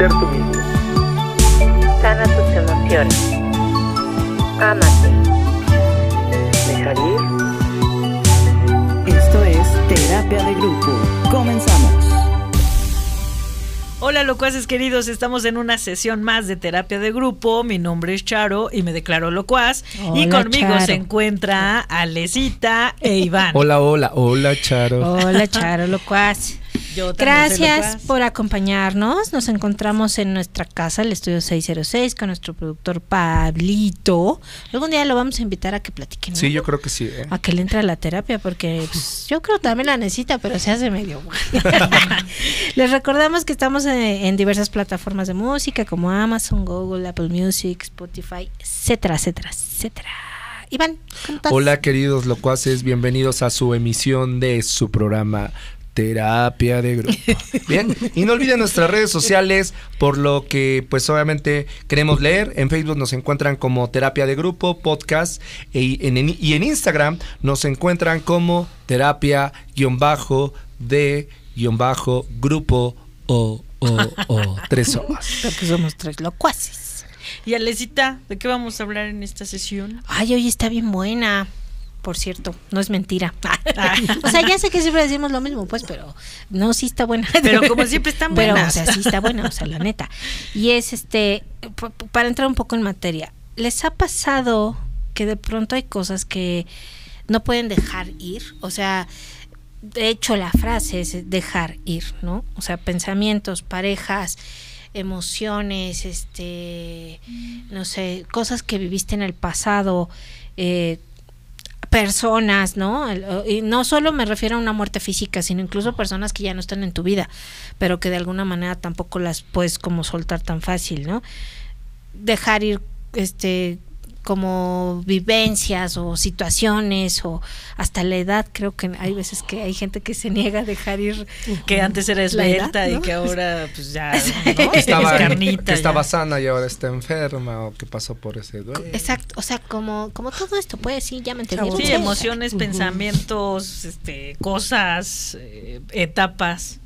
ser tú mismo. Sana tus emociones. Ámate. Dejar ir. Esto es Terapia de Grupo. Comenzamos. Hola locuaces queridos, estamos en una sesión más de terapia de grupo. Mi nombre es Charo y me declaro locuaz. y conmigo Charo. se encuentra Alecita e Iván. Hola, hola, hola, Charo. Hola, Charo Locuaz. Yo también soy Gracias por acompañarnos. Nos encontramos en nuestra casa, el estudio 606, con nuestro productor Pablito. Algún día lo vamos a invitar a que platiquen. Sí, yo creo que sí. ¿eh? A que le entre a la terapia, porque pues, yo creo que también la necesita, pero se hace medio. guay. Les recordamos que estamos en, en diversas plataformas de música como Amazon, Google, Apple Music, Spotify, etcétera, etcétera, etcétera. Iván, ¿cómo estás? Hola, queridos locuaces, bienvenidos a su emisión de su programa Terapia de Grupo. Bien, y no olviden nuestras redes sociales, por lo que pues obviamente queremos leer. En Facebook nos encuentran como Terapia de Grupo, podcast, e- en- en- y en Instagram nos encuentran como Terapia-de-grupo o, o, o, tres horas. Porque somos tres locuaces. Y Alecita, ¿de qué vamos a hablar en esta sesión? Ay, hoy está bien buena. Por cierto, no es mentira. o sea, ya sé que siempre decimos lo mismo, pues, pero no, sí está buena. Pero como siempre están Pero, buenas. o sea, sí está buena, o sea, la neta. Y es este, para entrar un poco en materia, ¿les ha pasado que de pronto hay cosas que no pueden dejar ir? O sea, de hecho la frase es dejar ir, ¿no? O sea, pensamientos, parejas, emociones, este, no sé, cosas que viviste en el pasado, eh, personas, ¿no? Y no solo me refiero a una muerte física, sino incluso personas que ya no están en tu vida, pero que de alguna manera tampoco las puedes como soltar tan fácil, ¿no? Dejar ir, este, como vivencias o situaciones o hasta la edad, creo que hay veces que hay gente que se niega a dejar ir Que antes era La esbelta edad, y ¿no? que ahora pues ya. ¿no? Estaba, carnita que estaba ya. sana y ahora está enferma o que pasó por ese duelo. Exacto, o sea, como, como todo esto, pues sí, ya me entendieron. Sí, emociones, pensamientos, este, cosas, eh, etapas,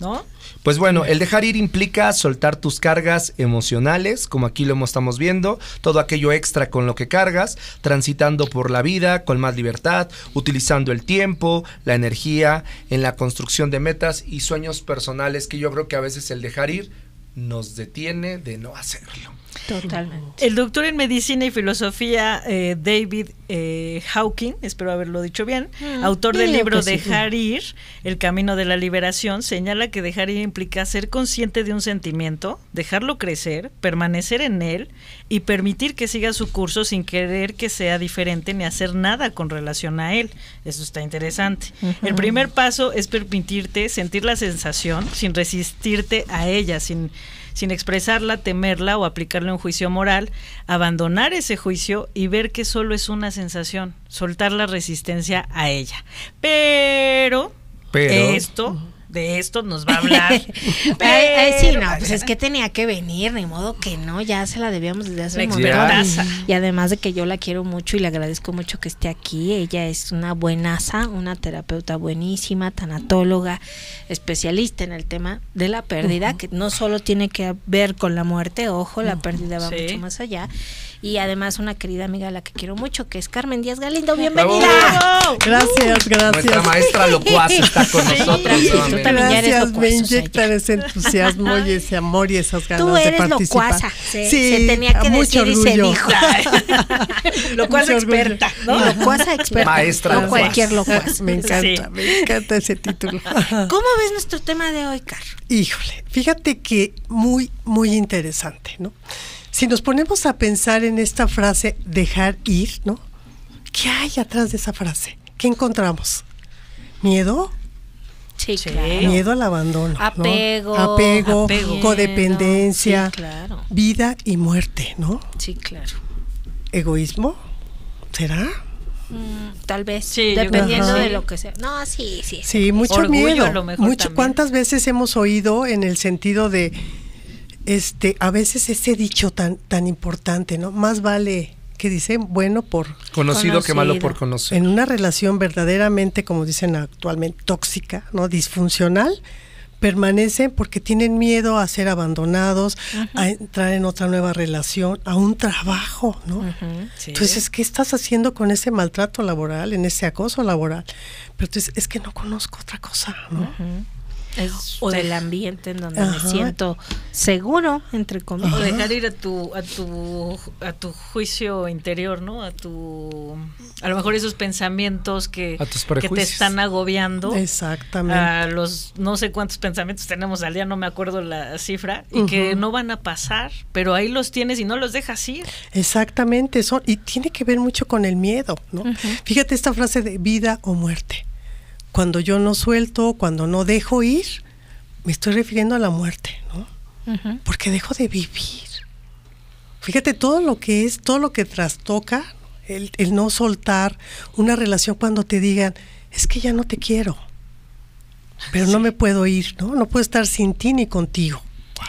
¿no? Pues bueno, el dejar ir implica soltar tus cargas emocionales, como aquí lo estamos viendo, todo aquello extra con lo que cargas, transitando por la vida con más libertad, utilizando el tiempo, la energía en la construcción de metas y sueños personales que yo creo que a veces el dejar ir nos detiene de no hacerlo. Totalmente. El doctor en medicina y filosofía eh, David eh, Hawking, espero haberlo dicho bien, Mm, autor del libro sí. Dejar ir, el camino de la liberación, señala que dejar ir implica ser consciente de un sentimiento, dejarlo crecer, permanecer en él y permitir que siga su curso sin querer que sea diferente ni hacer nada con relación a él. Eso está interesante. El primer paso es permitirte sentir la sensación sin resistirte a ella, sin sin expresarla, temerla o aplicarle un juicio moral, abandonar ese juicio y ver que solo es una sensación, soltar la resistencia a ella. Pero, Pero- esto, de esto nos va a hablar. Ay, ay, sí, Pero- no, pues es que tenía que venir, ni modo que no, ya se la debíamos desde hace un montón. Y además de que yo la quiero mucho y le agradezco mucho que esté aquí, ella es una buenaza, una terapeuta buenísima, tanatóloga, especialista en el tema de la pérdida, que no solo tiene que ver con la muerte, ojo, la pérdida va Sí. mucho más allá. Y además una querida amiga a la que quiero mucho, que es Carmen Díaz Galindo, ¡Bravo! bienvenida. Gracias, Nuestra gracias. maestra locuaz está con nosotros. sí, tú también ya eres Gracias, locuaz, me inyectan ese entusiasmo y ese amor y esas ganas Tú de eres participar. locuaza, se, Sí, se tenía que mucho decir y se orgullo. dijo. Lo cual Mucho es orgullo. experta, ¿no? Locuaza experta. Maestra no locuaz. cualquier locuaz. Me encanta, Sí. me encanta ese título. ¿Cómo ves nuestro tema de hoy, Car? Híjole, fíjate que muy, muy interesante, ¿no? Si nos ponemos a pensar en esta frase dejar ir, ¿no? ¿Qué hay atrás de esa frase? ¿Qué encontramos? ¿Miedo? Sí, Sí. claro. Miedo al abandono. ¿no? Apego. Apego, codependencia, Sí, claro. vida y muerte, ¿no? Sí, claro. ¿Egoísmo? ¿Será? Mm, tal vez. Sí, dependiendo de lo que sea. No, sí, sí. Sí, mucho Orgullo miedo. a lo mejor mucho. ¿Cuántas veces hemos oído en el sentido de, este, a veces ese dicho tan, tan importante, ¿no? Más vale que dicen bueno por Conocido, que malo Conocido. por conocer. en una relación verdaderamente, como dicen actualmente, tóxica, ¿no? Disfuncional, permanecen porque tienen miedo a ser abandonados, a entrar en otra nueva relación, a un trabajo, ¿no? Sí. Entonces, ¿qué estás haciendo con ese maltrato laboral, en ese acoso laboral? Pero entonces, es que no conozco otra cosa, ¿no? Es O del de- ambiente en donde Ajá. me siento seguro, entre comillas. O dejar ir a tu, a tu, a tu juicio interior, ¿no? A tu, a lo mejor esos pensamientos que, A tus que te están agobiando. Exactamente. A los no sé cuántos pensamientos tenemos al día, no me acuerdo la cifra, y que no van a pasar, pero ahí los tienes y no los dejas ir. Exactamente, son, y tiene que ver mucho con el miedo, ¿no? Fíjate esta frase de vida o muerte. Cuando yo no suelto, cuando no dejo ir, me estoy refiriendo a la muerte, ¿no? Porque dejo de vivir. Fíjate todo lo que es, todo lo que trastoca, el, el no soltar una relación cuando te digan, es que ya no te quiero, pero no me puedo ir, ¿no? No puedo estar sin ti ni contigo.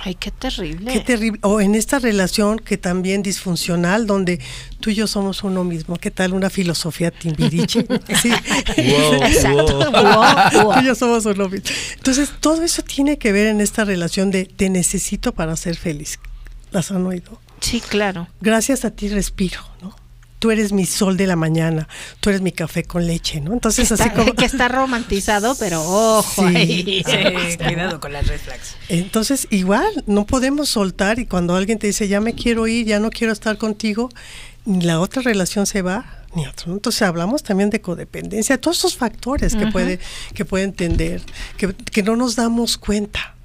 Ay, qué terrible. Qué terrible. O en esta relación que también disfuncional, donde tú y yo somos uno mismo. ¿Qué tal una filosofía timbiriche? Sí. Wow, Exacto. wow. Wow, wow. Tú y yo somos uno mismo. Entonces, todo eso tiene que ver en esta relación de te necesito para ser feliz. ¿Las han oído? Sí, claro. Gracias a ti respiro, ¿no? Tú eres mi sol de la mañana, tú eres mi café con leche, ¿no? Entonces, Está- así como... que está romantizado, pero ojo Sí. ahí. Sí, cuidado con las red flags. Entonces, igual, no podemos soltar y cuando alguien te dice, ya me quiero ir, ya no quiero estar contigo, ni la otra relación se va, ni otro. ¿no? Entonces, hablamos también de codependencia, todos esos factores que, puede, que puede entender, que, que no nos damos cuenta.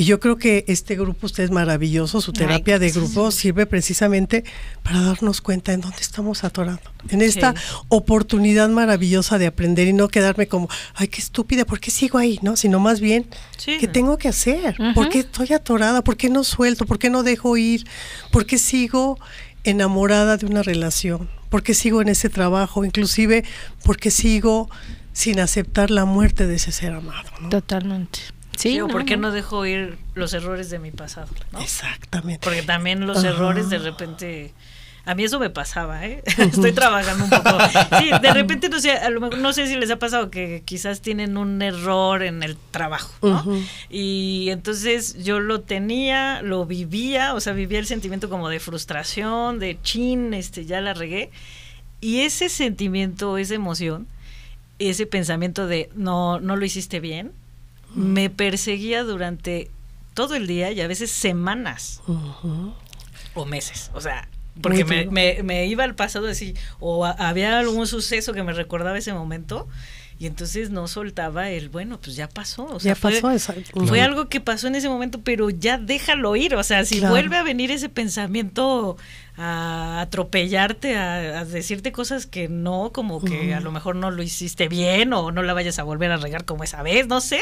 Y yo creo que este grupo, usted es maravilloso, su terapia de grupo sirve precisamente para darnos cuenta en dónde estamos atorando. En esta Sí. oportunidad maravillosa de aprender y no quedarme como, ay, qué estúpida, ¿por qué sigo ahí? ¿No? Sino más bien, Sí. ¿qué tengo que hacer? ¿Por Ujú. qué estoy atorada? ¿Por qué no suelto? ¿Por qué no dejo ir? ¿Por qué sigo enamorada de una relación? ¿Por qué sigo en ese trabajo? Inclusive, ¿por qué sigo sin aceptar la muerte de ese ser amado? ¿no? Totalmente. Sí, Sí, o ¿por qué no dejo ir los errores de mi pasado? ¿no? Exactamente. Porque también los Ajá. errores de repente... A mí eso me pasaba, ¿eh? Estoy trabajando un poco. Sí, de repente no sé, a lo mejor no sé si les ha pasado que quizás tienen un error en el trabajo, ¿no? Y entonces yo lo tenía, lo vivía, o sea, vivía el sentimiento como de frustración, de chin, este, ya la regué. Y ese sentimiento, esa emoción, ese pensamiento de no, no lo hiciste bien, me perseguía durante todo el día y a veces semanas o meses. O sea, porque me, me, me iba al pasado así, o a- había algún suceso que me recordaba ese momento, y entonces no soltaba el, bueno, pues ya pasó. O sea, ya fue, pasó esa. fue algo que pasó en ese momento, pero ya déjalo ir. O sea, si Claro. vuelve a venir ese pensamiento a atropellarte, a, a decirte cosas que no, como que a lo mejor no lo hiciste bien o no la vayas a volver a regar como esa vez, no sé.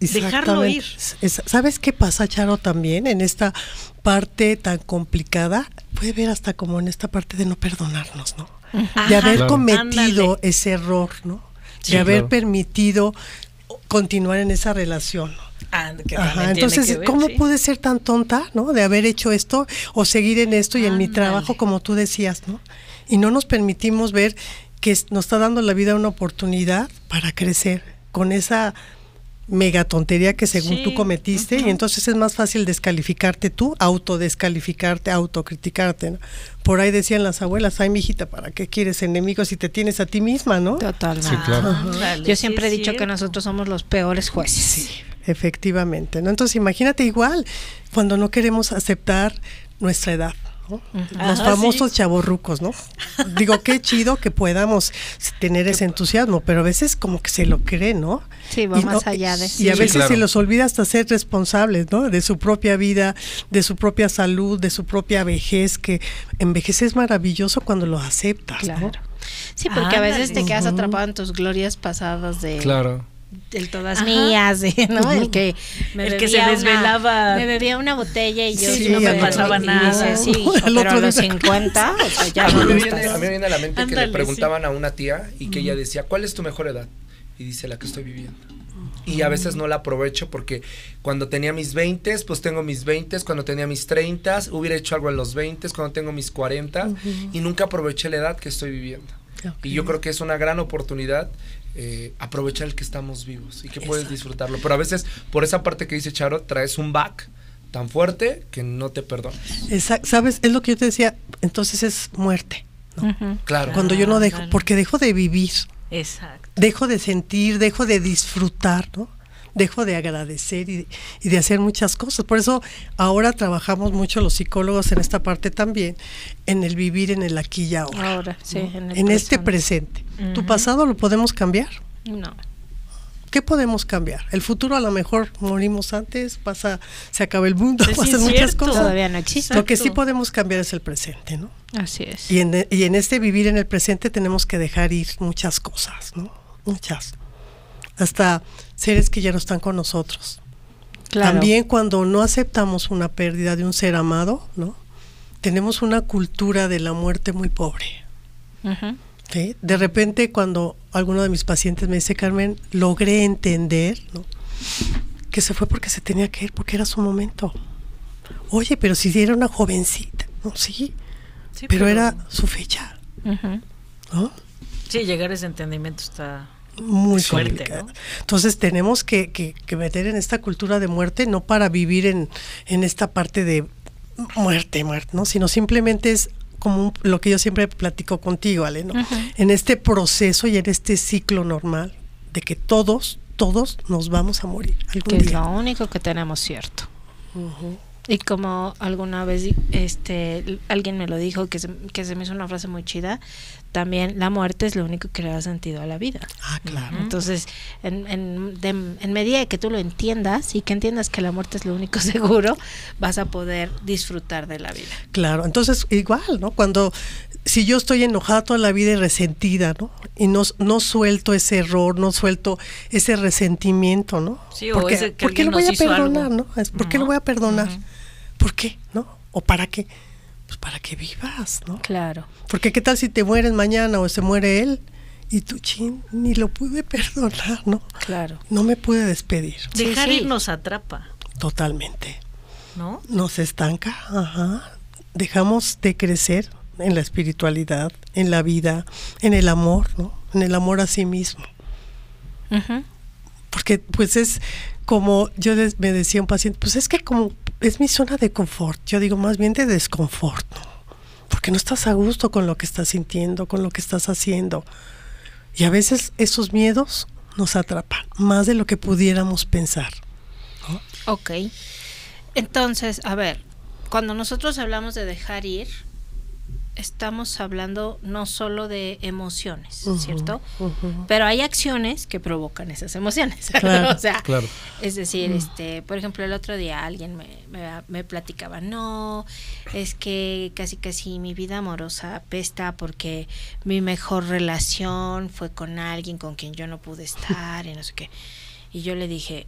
Dejarlo ir. Es- ¿Sabes qué pasa, Charo, también en esta parte tan complicada? Puede ver hasta como en esta parte de no perdonarnos, ¿no? De Ajá. haber Claro. cometido Ándale. ese error, ¿no? Sí, de haber claro. permitido continuar en esa relación. Ah, que Ajá, entonces, que ver, ¿cómo sí. pude ser tan tonta, no? De haber hecho esto o seguir en esto y en mi trabajo, como tú decías, ¿no? Y no nos permitimos ver que nos está dando la vida una oportunidad para crecer con esa mega tontería que según Sí, tú cometiste y entonces es más fácil descalificarte tú, autodescalificarte, autocriticarte, ¿no? Por ahí decían las abuelas, ay, mijita, ¿para qué quieres enemigos si te tienes a ti misma, no? Totalmente. Sí, claro. Yo sí siempre he dicho que nosotros somos los peores jueces. Efectivamente, ¿no? Entonces imagínate igual cuando no queremos aceptar nuestra edad, ¿no? Los Ajá, famosos sí. chavorrucos, ¿no? Digo, qué chido que podamos tener ese entusiasmo, pero a veces como que se lo creen, ¿no? Sí, va Y más no- allá de Y a Sí, veces claro. se los olvida hasta ser responsables, ¿no? De su propia vida, de su propia salud, de su propia vejez, que envejecer es maravilloso cuando lo aceptas, ¿no? Claro. Sí, porque a veces te quedas atrapado en tus glorias pasadas de Claro. Del todas Ajá. mías, de, ¿no? El que me El que bebía se desvelaba. Una, me bebía una botella y yo Sí, no me pasaba otro nada. día. sí, Al pero otro a los día. 50, o sea, ya a, mí viene, a mí me viene a la mente que le preguntaban a una tía y que ella decía, ¿cuál es tu mejor edad? Y dice, la que estoy viviendo. Y a veces no la aprovecho porque cuando tenía mis 20, pues tengo mis 20, cuando tenía mis 30, hubiera hecho algo en los 20, cuando tengo mis 40 y nunca aproveché la edad que estoy viviendo. Y yo creo que es una gran oportunidad eh, aprovechar el que estamos vivos y que puedes Exacto. disfrutarlo. Pero a veces, por esa parte que dice Charo, traes un back tan fuerte que no te perdonas. Esa- ¿Sabes? Es lo que yo te decía. Entonces es muerte. ¿no? Claro. Cuando yo no dejo, porque dejo de vivir, Exacto. dejo de sentir, dejo de disfrutar, ¿no? Dejo de agradecer y, y de hacer muchas cosas. Por eso ahora trabajamos mucho los psicólogos en esta parte también, en el vivir en el aquí y ahora. Ahora, sí, en, el en este presente. ¿Tu pasado lo podemos cambiar? No. ¿Qué podemos cambiar? El futuro a lo mejor morimos antes, pasa, se acaba el mundo, Sí, pasan muchas cierto. cosas. Todavía no existe. Lo que sí podemos cambiar es el presente, ¿no? Así es. Y en, y en este vivir en el presente tenemos que dejar ir muchas cosas, ¿no? Muchas. Hasta seres que ya no están con nosotros. Claro. También cuando no aceptamos una pérdida de un ser amado, ¿no? Tenemos una cultura de la muerte muy pobre. De repente cuando alguno de mis pacientes me dice, Carmen, logré entender, ¿no? Que se fue porque se tenía que ir, porque era su momento. Oye, pero si era una jovencita, ¿no? Sí, Sí, pero era su fecha. ¿no? Sí, llegar a ese entendimiento está... muy Fuerte, complicado. ¿no? Entonces tenemos que, que- que meter en esta cultura de muerte, no para vivir en, en esta parte de muerte, muerte, ¿no? Sino simplemente es como un- lo que yo siempre platico contigo, Ale, ¿no? En este proceso y en este ciclo normal de que todos, todos nos vamos a morir algún Que es lo único que tenemos cierto. Y como alguna vez este alguien me lo dijo, que se, que se me hizo una frase muy chida, también la muerte es lo único que le da sentido a la vida. Ah, claro. Entonces, en, en, de- en medida de que tú lo entiendas y que entiendas que la muerte es lo único seguro, vas a poder disfrutar de la vida. Claro, entonces igual, ¿no? Cuando si yo estoy enojada toda la vida y resentida, ¿no? Y no, no suelto ese error, no suelto ese resentimiento, ¿no? Sí, o Porque, ese que ¿Por qué lo voy a perdonar, algo. no? Es, ¿Por qué lo voy a perdonar? ¿Por qué, no? ¿O para qué? Pues para que vivas, ¿no? Claro. Porque qué tal si te mueres mañana o se muere él y tú, chin, ni lo pude perdonar, ¿no? Claro. No me pude despedir. Dejar sí. ir nos atrapa, Totalmente. ¿no? nos estanca, ajá. Dejamos de crecer en la espiritualidad, en la vida, en el amor, ¿no? En el amor a sí mismo. Ujú. Porque pues es como yo me decía un paciente, pues es que como es mi zona de confort, yo digo más bien de desconfort, ¿no? Porque no estás a gusto con lo que estás sintiendo, con lo que estás haciendo. Y a veces esos miedos nos atrapan, más de lo que pudiéramos pensar. Ok. Entonces, a ver, cuando nosotros hablamos de dejar ir, estamos hablando no solo de emociones, ¿cierto? Pero hay acciones que provocan esas emociones. Claro, o sea, claro. es decir, este, por ejemplo, el otro día alguien me, me, me platicaba, no, es que casi casi mi vida amorosa apesta porque mi mejor relación fue con alguien con quien yo no pude estar y no sé qué. Y yo le dije,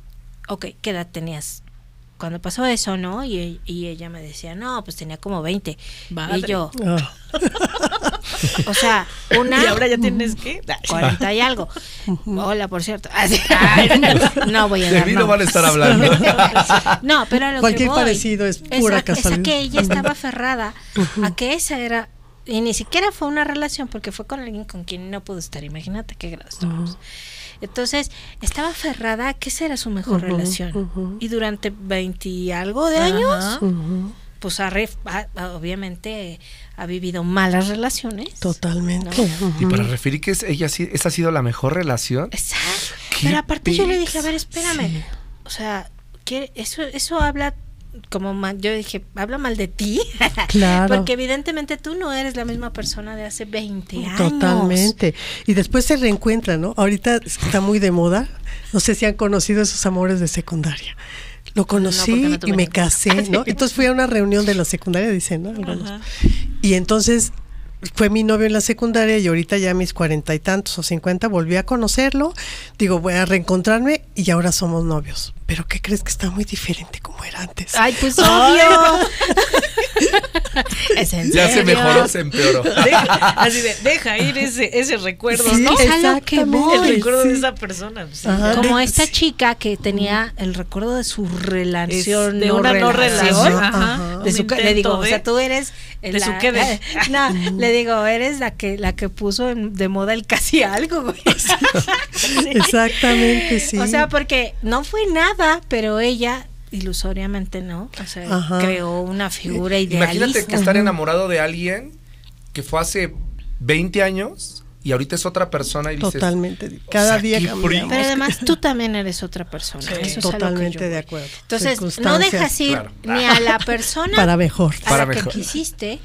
ok, ¿qué edad tenías? Cuando pasó eso, ¿no? Y, y ella me decía, no, pues tenía como 20. Madre. Y yo, Ah, o sea, una... Y ahora ya tienes que... 40 y algo. Hola, por cierto. Así- no voy a De dar mí no van a estar hablando. No, pero a lo Cualquier que voy, parecido es pura esa- esa casualidad. que ella estaba aferrada a que esa era y ni siquiera fue una relación porque fue con alguien con quien no pudo estar. Imagínate qué grado estábamos. Entonces, estaba aferrada a que esa era su mejor relación. Y durante 20 y algo de años, pues ha re- ha- obviamente ha vivido malas relaciones. Totalmente. No. Y para referir que es, ella sí- esa ha sido la mejor relación. Exacto. ¿Qué Pero aparte yo le dije, a ver, espérame. Sí. O sea, que eso, eso habla como mal, yo dije, habla mal de ti. Claro. Porque evidentemente tú no eres la misma persona de hace 20 años. Totalmente. Y después se reencuentran, ¿no? Ahorita está muy de moda. No sé si han conocido esos amores de secundaria. Lo conocí no y me casé, ¿no? Entonces fui a una reunión de la secundaria, dicen, ¿no? Algunos. Y entonces fue mi novio en la secundaria y ahorita ya a mis cuarenta y tantos o cincuenta volví a conocerlo. Digo, voy a reencontrarme y ahora somos novios. pero ¿qué crees que está muy diferente como era antes? Ay, pues obvio. ¿Es en Ya se mejoró, se empeoró. Deja, así de, deja ir ese, ese recuerdo, Sí, ¿no? es a lo que voy. El recuerdo de esa persona. sí. Ajá. Como esta sí. chica que tenía el recuerdo de su relación, Es de una no relación, ajá. De su, le digo, o sea, tú eres de su qué de. le digo, eres la que la que puso en- de moda el casi algo, güey. Exactamente, sí. O sea, porque no fue nada, pero ella ilusoriamente no, o sea, Ajá. creó una figura idealista. Imagínate que estar enamorado de alguien que fue hace 20 años y ahorita es otra persona y dices, Totalmente. Cada sea, día cambiamos. Pero además tú también eres otra persona. Sí. Eso es que Totalmente yo de acuerdo. Entonces, no dejas ir Claro. ni a la persona Para mejor. a Para la mejor. que quisiste,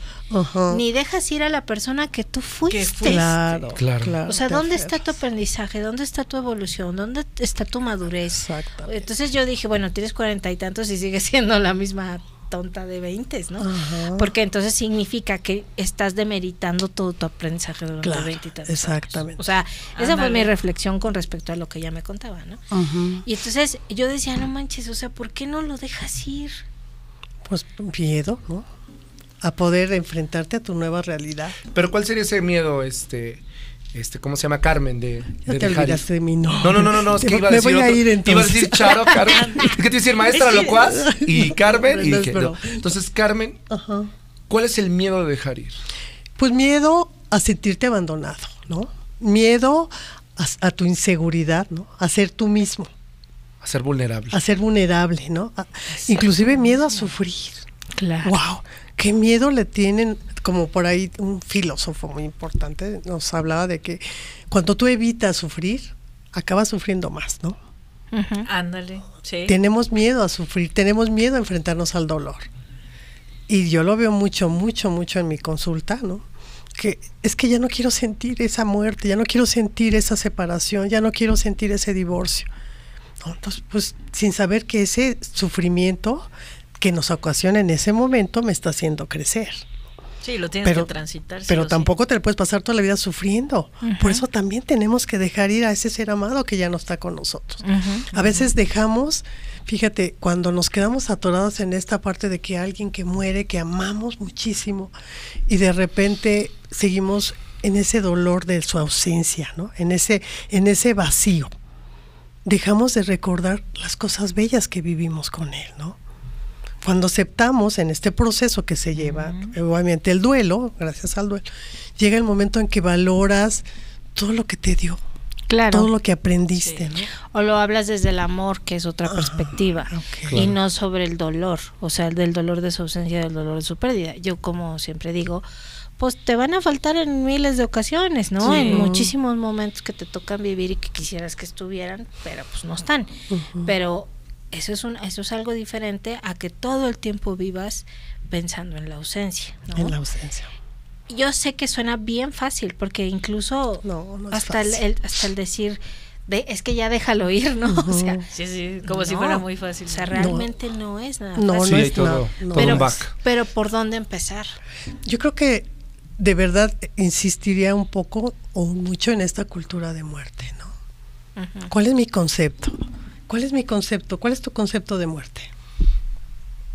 ni dejas ir a la persona que tú fuiste. fuiste. Claro, Claro. claro. O sea, ¿dónde está tu aprendizaje? ¿Dónde está tu evolución? ¿Dónde está tu madurez? Entonces yo dije, bueno, tienes cuarenta y tantos y sigues siendo la misma tonta de veintes, ¿no? Ajá. Porque entonces significa que estás demeritando todo tu aprendizaje durante Claro, veinte y tantos exactamente. años. O sea, esa fue mi reflexión con respecto a lo que ella me contaba, ¿no? Y entonces yo decía, no manches, o sea, ¿por qué no lo dejas ir? Pues miedo, ¿no? A poder enfrentarte a tu nueva realidad. Pero ¿cuál sería ese miedo, este, este, cómo se llama Carmen de, Ya de te dejar ir? olvidaste de mí, no. No, no, no, no, no, es Te que iba a me decir voy a ir iba a entonces. decir Charo, Carmen. Es que te iba a decir maestra locuaz y Carmen y No, dije, pero- no. Entonces, Carmen, Ajá. ¿cuál es el miedo de dejar ir? Pues miedo a sentirte abandonado, ¿no? Miedo a, a tu inseguridad, ¿no? A ser tú mismo, A ser vulnerable. a ser vulnerable, ¿no? A- inclusive miedo a sufrir. Claro. Wow, qué miedo le tienen, como por ahí un filósofo muy importante nos hablaba de que cuando tú evitas sufrir, acabas sufriendo más, ¿no? Ándale, sí. Tenemos miedo a sufrir, tenemos miedo a enfrentarnos al dolor. Y yo lo veo mucho, mucho, mucho en mi consulta, ¿no? Que es que ya no quiero sentir esa muerte, ya no quiero sentir esa separación, ya no quiero sentir ese divorcio. ¿no? Entonces, pues sin saber que ese sufrimiento que nos ocasiona en ese momento me está haciendo crecer. Sí, lo tienes Pero, que transitar. pero sí. tampoco te puedes pasar toda la vida sufriendo. Por eso también tenemos que dejar ir a ese ser amado que ya no está con nosotros. A veces dejamos, fíjate, cuando nos quedamos atorados en esta parte de que alguien que muere, que amamos muchísimo, y de repente seguimos en ese dolor de su ausencia, ¿no? En ese, en ese vacío. Dejamos de recordar las cosas bellas que vivimos con él, ¿no? Cuando aceptamos en este proceso que se lleva, obviamente el duelo, gracias al duelo, llega el momento en que valoras todo lo que te dio, Claro. todo lo que aprendiste, ¿no? O lo hablas desde el amor, que es otra perspectiva, ok. y no sobre el dolor, o sea, del dolor de su ausencia, del dolor de su pérdida. Yo, como siempre digo, pues te van a faltar en miles de ocasiones, ¿no? Sí. En muchísimos momentos que te tocan vivir y que quisieras que estuvieran, pero pues no están. Pero eso es un, eso es algo diferente a que todo el tiempo vivas pensando en la ausencia, ¿no? En la ausencia. Yo sé que suena bien fácil, porque incluso No, no es hasta el, hasta el decir de, es que ya déjalo ir, ¿no? O sea, Sí, sí, como si fuera muy fácil. O sea, realmente no, es nada No, fácil. Sí, no hay es todo, nada, no. todo pero, un back. pero por dónde empezar. Yo creo que de verdad insistiría un poco o mucho en esta cultura de muerte, ¿no? ¿Cuál es mi concepto? ¿Cuál es mi concepto? ¿Cuál es tu concepto de muerte?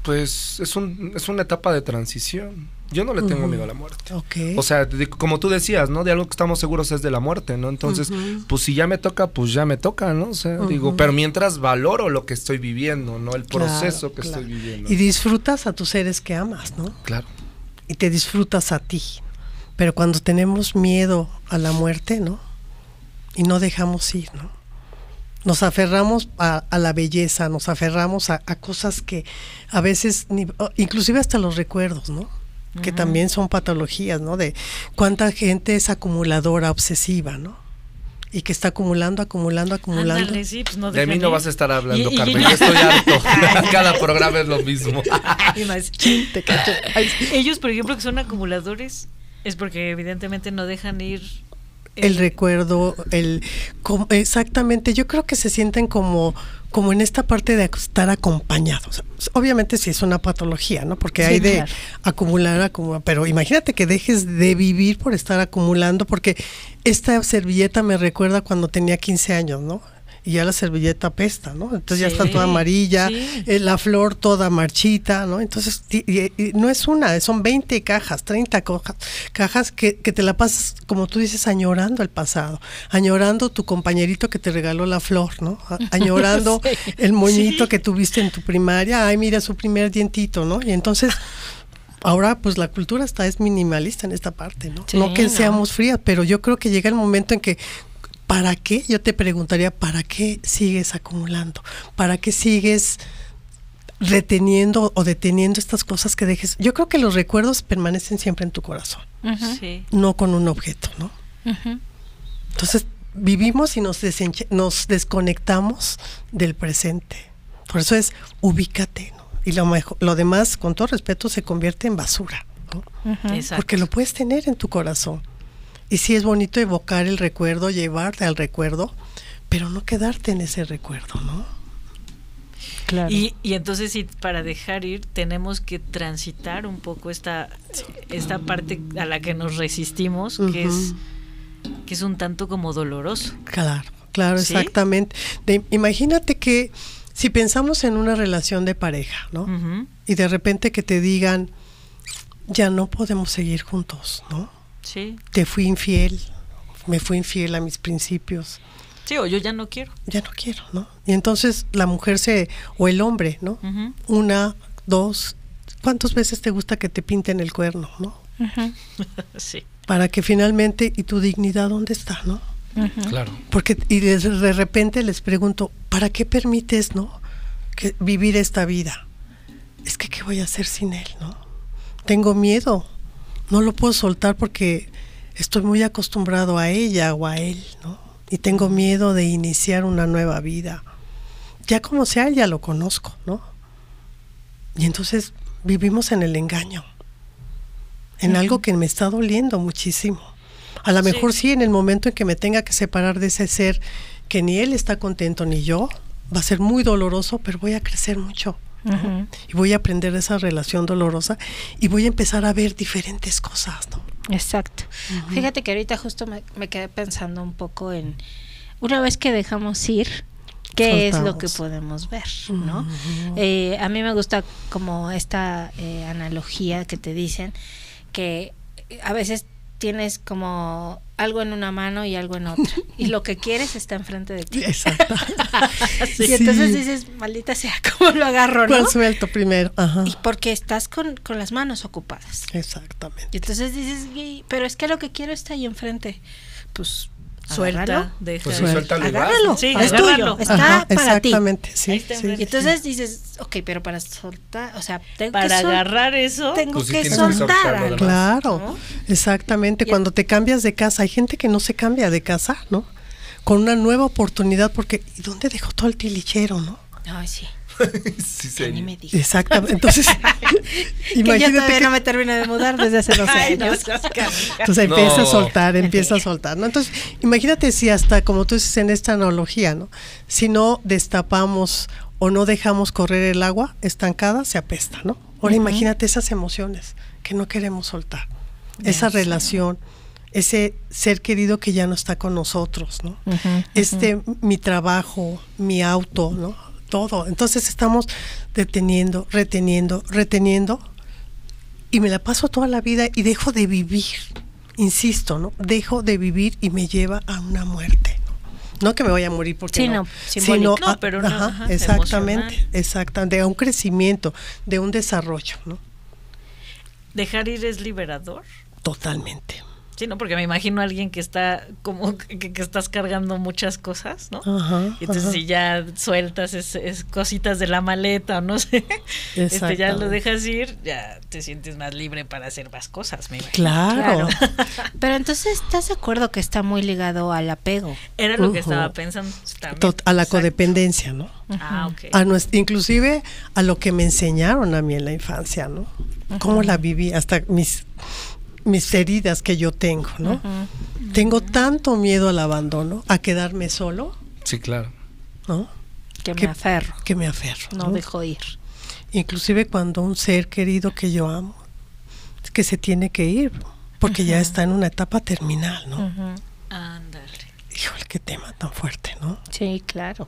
Pues es, un, es una etapa de transición. Yo no le tengo miedo a la muerte. Ok. O sea, de- como tú decías, ¿no? De algo que estamos seguros es de la muerte, ¿no? Entonces, pues si ya me toca, pues ya me toca, ¿no? O sea, digo, pero mientras valoro lo que estoy viviendo, ¿no? El Claro, proceso que claro. estoy viviendo. Y disfrutas a tus seres que amas, ¿no? Claro. y te disfrutas a ti. Pero cuando tenemos miedo a la muerte, ¿no? Y no dejamos ir, ¿no? Nos aferramos a, a la belleza, nos aferramos a, a cosas que a veces, ni- inclusive hasta los recuerdos, ¿no? Que también son patologías, ¿no? De cuánta gente es acumuladora, obsesiva, ¿no? Y que está acumulando, acumulando, acumulando. Ándale, sí, pues no De mí no vas a estar hablando, Y- y- Carmen. Yo estoy harto. Cada programa es lo mismo. Ay, más. Te cacho. Ellos, por ejemplo, que son acumuladores, es porque evidentemente no dejan ir el recuerdo, el exactamente, yo creo que se sienten como como en esta parte de estar acompañados. Obviamente sí es una patología, ¿no? Porque Sí, hay de claro. acumular, acumular, pero imagínate que dejes de vivir por estar acumulando, porque esta servilleta me recuerda cuando tenía 15 años, ¿no? Y ya la servilleta apesta, ¿no? Entonces ya está toda amarilla, sí. eh, la flor toda marchita, ¿no? Entonces, y- y no es una, son 20 cajas, 30 cojas, cajas que, que te la pasas, como tú dices, añorando el pasado, añorando tu compañerito que te regaló la flor, ¿no? Añorando el moñito que tuviste en tu primaria, ay, mira su primer dientito, ¿no? Y entonces... Ahora, pues la cultura está es minimalista en esta parte, ¿no? Sí, no que no. seamos frías, pero yo creo que llega el momento en que ¿para qué? Yo te preguntaría, ¿para qué sigues acumulando? ¿Para qué sigues reteniendo o deteniendo estas cosas que dejes? Yo creo que los recuerdos permanecen siempre en tu corazón, Sí. no con un objeto, ¿no? Entonces, vivimos y nos, desconectamos del presente. Por eso es ubícate, ¿no? Y lo, mejor, lo demás, con todo respeto, se convierte en basura, ¿no? Porque lo puedes tener en tu corazón. Y sí es bonito evocar el recuerdo, llevarte al recuerdo, pero no quedarte en ese recuerdo, ¿no? Claro. Y, y entonces sí, para dejar ir tenemos que transitar un poco esta, esta parte a la que nos resistimos, que es que es un tanto como doloroso. Claro, claro, ¿Sí? exactamente. De- imagínate que si pensamos en una relación de pareja, ¿no? Y de repente que te digan, ya no podemos seguir juntos, ¿no? Sí. Te fui infiel, me fui infiel a mis principios, Sí, o yo ya no quiero. ya no quiero, ¿no? Y entonces la mujer se, o el hombre, ¿no? Una, dos, ¿cuántas veces te gusta que te pinten el cuerno, ¿no? Sí. Para que finalmente, ¿y tu dignidad dónde está, no? Claro. Porque y de, de repente les pregunto, ¿para qué permites, no? Que vivir esta vida. Es que qué voy a hacer sin él, ¿no? Tengo miedo. No lo puedo soltar porque estoy muy acostumbrado a ella o a él, ¿no? Y tengo miedo de iniciar una nueva vida. Ya como sea, ya lo conozco, ¿no? Y entonces vivimos en el engaño. En algo que me está doliendo muchísimo. A lo Sí. mejor sí, en el momento en que me tenga que separar de ese ser que ni él está contento ni yo, va a ser muy doloroso, pero voy a crecer mucho. Y voy a aprender de esa relación dolorosa y voy a empezar a ver diferentes cosas, ¿no? Exacto. Fíjate que ahorita justo me, me quedé pensando un poco en una vez que dejamos ir, qué es lo que podemos ver, ¿no? Eh, a mí me gusta como esta eh, analogía que te dicen que eh, a veces tienes como algo en una mano y algo en otra y lo que quieres está enfrente de ti. Exacto. y entonces dices, maldita sea, ¿cómo lo agarro, no? ¿Cuál suelto primero? Ajá. Y porque estás con, con las manos ocupadas. Exactamente. Y entonces dices, "Y- pero es que lo que quiero está ahí enfrente. Pues Suelta, agárralo. deja. Pues suéltalo Agárralo. Sí, es agárralo. tuyo. Está Ajá, para ti. exactamente, sí. Está sí. Y entonces dices, ok, pero para soltar, o sea, tengo Para que agarrar eso, tengo Pues que que soltar demás. Claro, ¿no? exactamente. Y- Cuando te cambias de casa, hay gente que no se cambia de casa, ¿no? Con una nueva oportunidad, porque ¿y dónde dejó todo el tilichero, no? Ay, sí. sí, que ni señor. me. Exactamente. Entonces, Que yo imagínate todavía que no me termino de mudar desde hace 12 Ay, no años. seas canija. Entonces empieza a No. soltar, empieza a soltar, ¿no? Entonces, imagínate si hasta, como tú dices en esta analogía, ¿no? Si no destapamos o no dejamos correr el agua estancada, se apesta, ¿no? Ahora imagínate esas emociones que no queremos soltar, esa relación, ese ser querido que ya no está con nosotros, ¿no? Este, mi trabajo, mi auto, ¿no? Todo. Entonces estamos deteniendo, reteniendo, reteniendo y me la paso toda la vida y dejo de vivir. Insisto, ¿no? Dejo de vivir y me lleva a una muerte. No, no que me vaya a morir porque Sí, no, sino No, a- pero no, ajá, ajá, exactamente, emocional. exactamente, de un crecimiento, de un desarrollo, ¿no? dejar ir es liberador. Totalmente. Sí, no, porque me imagino a alguien que está como que, que estás cargando muchas cosas, ¿no? Ajá, Y entonces ajá. si ya sueltas es, es cositas de la maleta o no sé, este, ya lo dejas ir, ya te sientes más libre para hacer más cosas, me imagino. Claro. Pero entonces, ¿estás de acuerdo que está muy ligado al apego? Era lo que estaba pensando. también. Tot- a la Exacto. codependencia, ¿no? Ah, ok. a nues- inclusive a lo que me enseñaron a mí en la infancia, ¿no? Cómo la viví, hasta mis, mis heridas que yo tengo, ¿no? Tengo tanto miedo al abandono, a quedarme solo, Sí, claro. ¿no? Que me aferro, Que me aferro. no ¿no? dejo ir. Inclusive cuando un ser querido que yo amo, es que se tiene que ir, porque ya está en una etapa terminal, ¿no? Ujú. Ándale. Híjole, qué tema tan fuerte, ¿no? Sí, claro.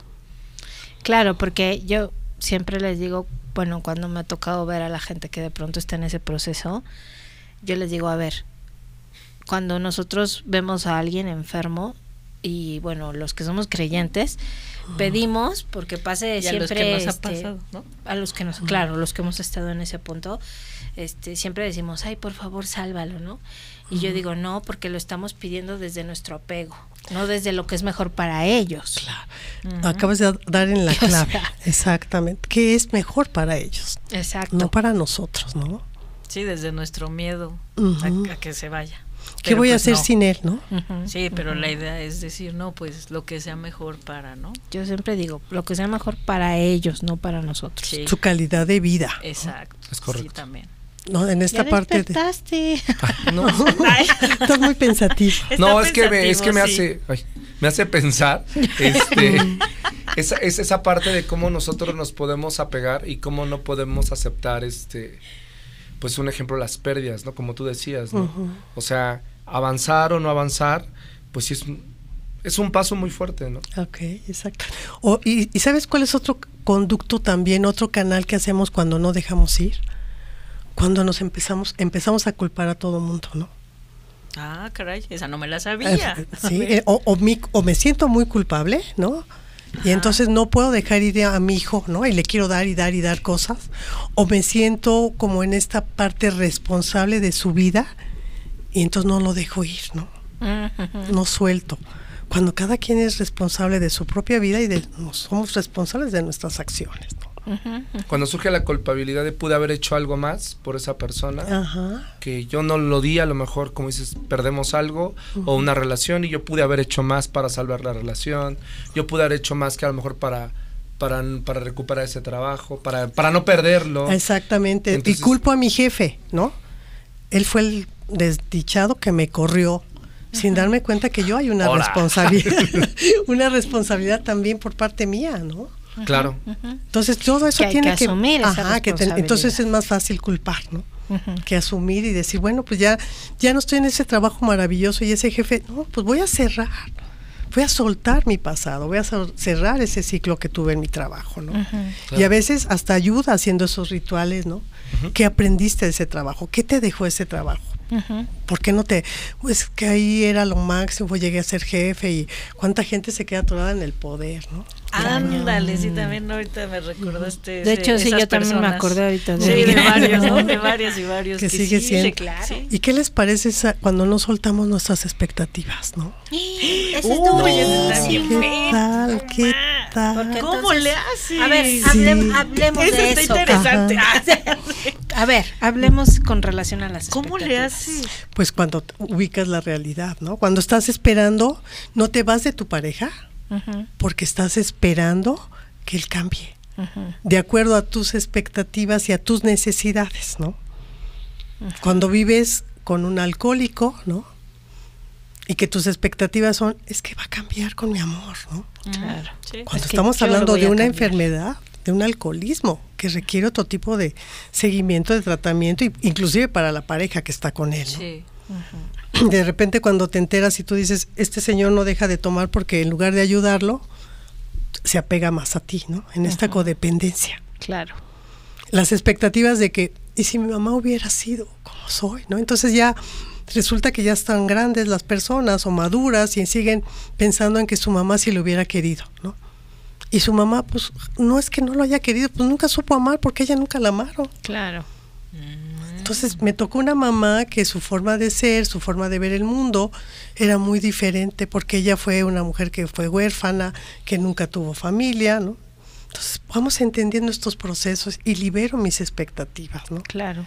Claro, porque yo siempre les digo, bueno, cuando me ha tocado ver a la gente que de pronto está en ese proceso, yo les digo, a ver, cuando nosotros vemos a alguien enfermo y bueno, los que somos creyentes, pedimos porque pase Y a los siempre que nos ha este, pasado, ¿no? a los que nos, claro, los que hemos estado en ese punto, este, siempre decimos, ay, por favor, sálvalo, ¿no? Y yo digo, no, porque lo estamos pidiendo desde nuestro apego, no desde lo que es mejor para ellos. Acabas de dar en la O clave. sea. Exactamente. ¿Qué es mejor para ellos? Exacto. No para nosotros, ¿no? Sí, desde nuestro miedo a, a que se vaya. ¿Qué Pero voy a pues hacer no. sin él, no? Sí, pero la idea es decir, no, pues lo que sea mejor para, ¿no? Yo siempre digo, lo que sea mejor para ellos, no para nosotros. Sí, Su calidad de vida. exacto. Es correcto. Sí, también. ¿no? En esta Ya parte de... despertaste. No, Estás muy pensativo. Está no es que me, es que me hace ay, me hace pensar este esa, es esa parte de cómo nosotros nos podemos apegar y cómo no podemos aceptar este pues un ejemplo las pérdidas, ¿no? Como tú decías, ¿no? O sea, avanzar o no avanzar, pues sí es un- es un paso muy fuerte, ¿no? Ok, exacto. O, y, ¿Y sabes cuál es otro conducto también, otro canal que hacemos cuando no dejamos ir? Cuando nos empezamos, empezamos a culpar a todo mundo, ¿no? Ah, caray, esa no me la sabía. Eh, sí, eh, o, o mi- o me siento muy culpable, ¿no? Y entonces no puedo dejar ir a mi hijo, ¿no? Y le quiero dar y dar y dar cosas. O me siento como en esta parte responsable de su vida y entonces no lo dejo ir, ¿no? No suelto. Cuando cada quien es responsable de su propia vida y de, no, somos responsables de nuestras acciones, ¿no? Cuando surge la culpabilidad de pude haber hecho algo más por esa persona, que yo no lo di, a lo mejor, como dices, perdemos algo o una relación y yo pude haber hecho más para salvar la relación, yo pude haber hecho más que a lo mejor para, para, para recuperar ese trabajo, para, para no perderlo. Exactamente. Entonces- y culpo a mi jefe, ¿no? Él fue el desdichado que me corrió sin darme cuenta que yo hay una responsabilidad, una responsabilidad también por parte mía, ¿no? Claro. Entonces todo eso Que hay tiene que que, asumir esa Ajá, que entonces es más fácil culpar, ¿no? Que asumir y decir, bueno, pues ya ya no estoy en ese trabajo maravilloso y ese jefe, no, pues voy a cerrar. Voy a soltar mi pasado, voy a cerrar ese ciclo que tuve en mi trabajo, ¿no? Y a veces hasta ayuda haciendo esos rituales, ¿no? ¿Qué aprendiste de ese trabajo? ¿Qué te dejó ese trabajo? ¿Por qué no te.? Pues que ahí era lo máximo, llegué a ser jefe y cuánta gente se queda atorada en el poder, ¿no? Ándale, sí, también ahorita me recordaste. De ese- hecho, sí, esas yo también me acordé ahorita de Sí, de varios, ¿no? De varios y varios. Que sigue sí, siendo. sí, claro. ¿Y qué les parece esa- cuando no soltamos nuestras expectativas, no? Ese es Uy, durísimo. está bien ¿Qué tal? ¿Qué tal? Porque ¿Cómo entonces- le haces? A ver, hable- hablemos Ese de está eso. interesante. A ver, hablemos con relación a las ¿Cómo le expectativas. haces? Pues cuando ubicas la realidad, ¿no? Cuando estás esperando, no te vas de tu pareja Porque estás esperando que él cambie. de acuerdo a tus expectativas y a tus necesidades, ¿no? Cuando vives con un alcohólico, ¿no? Y que tus expectativas son, es que va a cambiar con mi amor, ¿no? Claro. Sí. Cuando Es estamos hablando de una enfermedad, de un alcoholismo, que requiere otro tipo de seguimiento, de tratamiento, inclusive para la pareja que está con él, ¿no? Sí. De repente cuando te enteras y tú dices, este señor no deja de tomar porque en lugar de ayudarlo, se apega más a ti, ¿no? En esta codependencia. Claro. las expectativas de que, ¿y si mi mamá hubiera sido como soy? ¿no? Entonces ya resulta que ya están grandes las personas o maduras y siguen pensando en que su mamá sí lo hubiera querido, ¿no? Y su mamá, pues, no es que no lo haya querido, pues nunca supo amar porque ella nunca la amaron. Claro. Entonces me tocó una mamá que su forma de ser, su forma de ver el mundo era muy diferente porque ella fue una mujer que fue huérfana, que nunca tuvo familia, ¿no? Entonces vamos entendiendo estos procesos y libero mis expectativas, ¿no? Claro.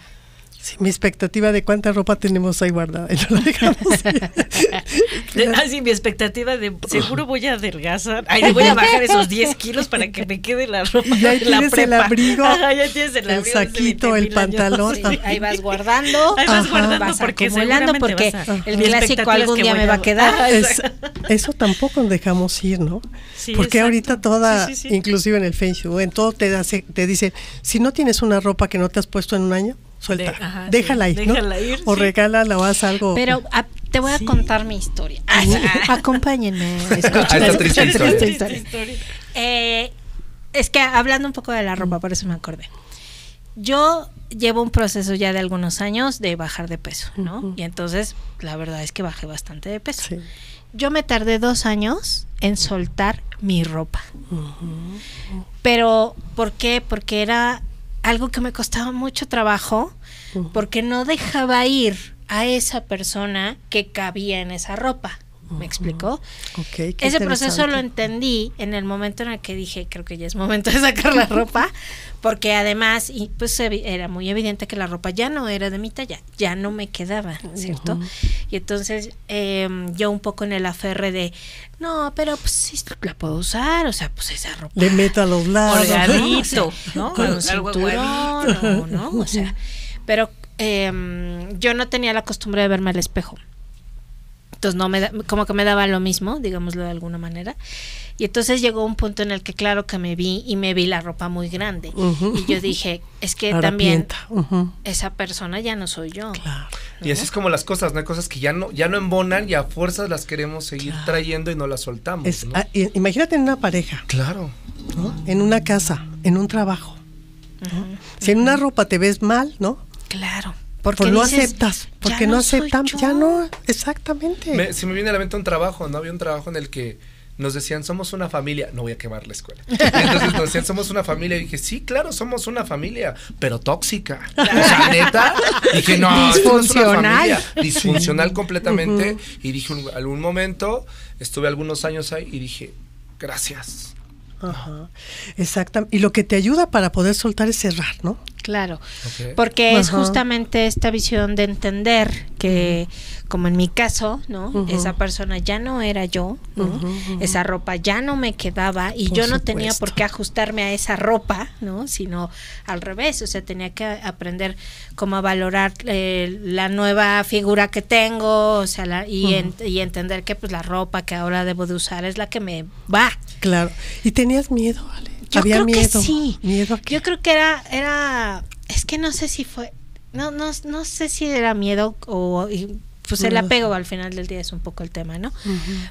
Sí, mi expectativa de cuánta ropa tenemos ahí guardada. y no la dejamos ah, sí, mi expectativa de seguro voy a adelgazar. Ay, le voy a bajar esos 10 kilos para que me quede la ropa. Y ya de la tienes el abrigo, Ajá, ya tienes el, el saquito, 20,000 el pantalón. Sí, ahí vas guardando. Ahí vas Ajá. guardando Vas porque acumulando porque vas a- el clásico algún que día me va a quedar. Es- exacto. eso tampoco nos dejamos ir, ¿no? Sí, Porque exacto. ahorita toda, Sí, sí, sí. inclusive en el Feng Shui, en todo te, hace, te dicen, si no tienes una ropa que no te has puesto en un año, suelta, De- ajá, déjala sí, ir, ¿no? déjala ir, o sí. regálala o haz algo. Pero a- Te voy a contar mi historia. Acompáñenme. es que hablando un poco de la ropa, por eso me acordé. Yo llevo un proceso ya de algunos años de bajar de peso, ¿no? Y entonces, la verdad es que bajé bastante de peso. Sí. Yo me tardé dos años en soltar mi ropa. Pero, ¿por qué? Porque era algo que me costaba mucho trabajo, porque no dejaba ir a esa persona que cabía en esa ropa. ¿Me explicó? Ese proceso lo entendí en el momento en el que dije, creo que ya es momento de sacar la ropa, porque además, y pues era muy evidente que la ropa ya no era de mi talla, ya no me quedaba, ¿cierto? Y entonces em, yo un poco en el aferre de, no, pero pues sí, la puedo usar, o sea, pues esa ropa Le meto a los lados. Holgadito, ¿no? con un cinturón, ¿no? O sea, pero em, yo no tenía la costumbre de verme al espejo. Entonces no me da- como que me daba lo mismo, digámoslo de alguna manera. Y entonces llegó un punto en el que claro que me vi y me vi la ropa muy grande. Y yo dije, es que también esa persona ya no soy yo. Claro. Y así es como las cosas, ¿no? Hay cosas que ya no, ya no embonan y a fuerzas las queremos seguir trayendo y no las soltamos. Es- ¿no? ah, i- imagínate en una pareja, Claro. ¿no? en una casa, en un trabajo. ¿no? Si en una ropa te ves mal, ¿no? Claro. Porque no dices, aceptas, "Ya porque no, soy aceptamos, yo". ya no, exactamente. Me, se me viene a la mente un trabajo, ¿no? Había un trabajo en el que nos decían, somos una familia. No voy a quemar la escuela. Y entonces nos decían, somos una familia. Y dije, sí, claro, somos una familia, pero tóxica. O sea, neta. Dije, no, esto no Disfuncional. familia. Disfuncional completamente. Y dije, algún momento, estuve algunos años ahí y dije, gracias. Ajá. Exactamente. Y lo que te ayuda para poder soltar es cerrar, ¿no? Claro, porque es justamente esta visión de entender que, como en mi caso, ¿no? Esa persona ya no era yo. Esa ropa ya no me quedaba y Por yo no tenía por qué ajustarme a esa ropa, ¿no? Sino al revés, o sea, tenía que aprender cómo a valorar eh, la nueva figura que tengo, o sea, la- y, en- y entender que pues la ropa que ahora debo de usar es la que me va. Claro. ¿Y tenías miedo, Ale? Yo Había creo miedo. que sí. Miedo? Yo creo que era, era, es que no sé si fue, no, no, no sé si era miedo o, y, pues el No. apego al final del día es un poco el tema, ¿no?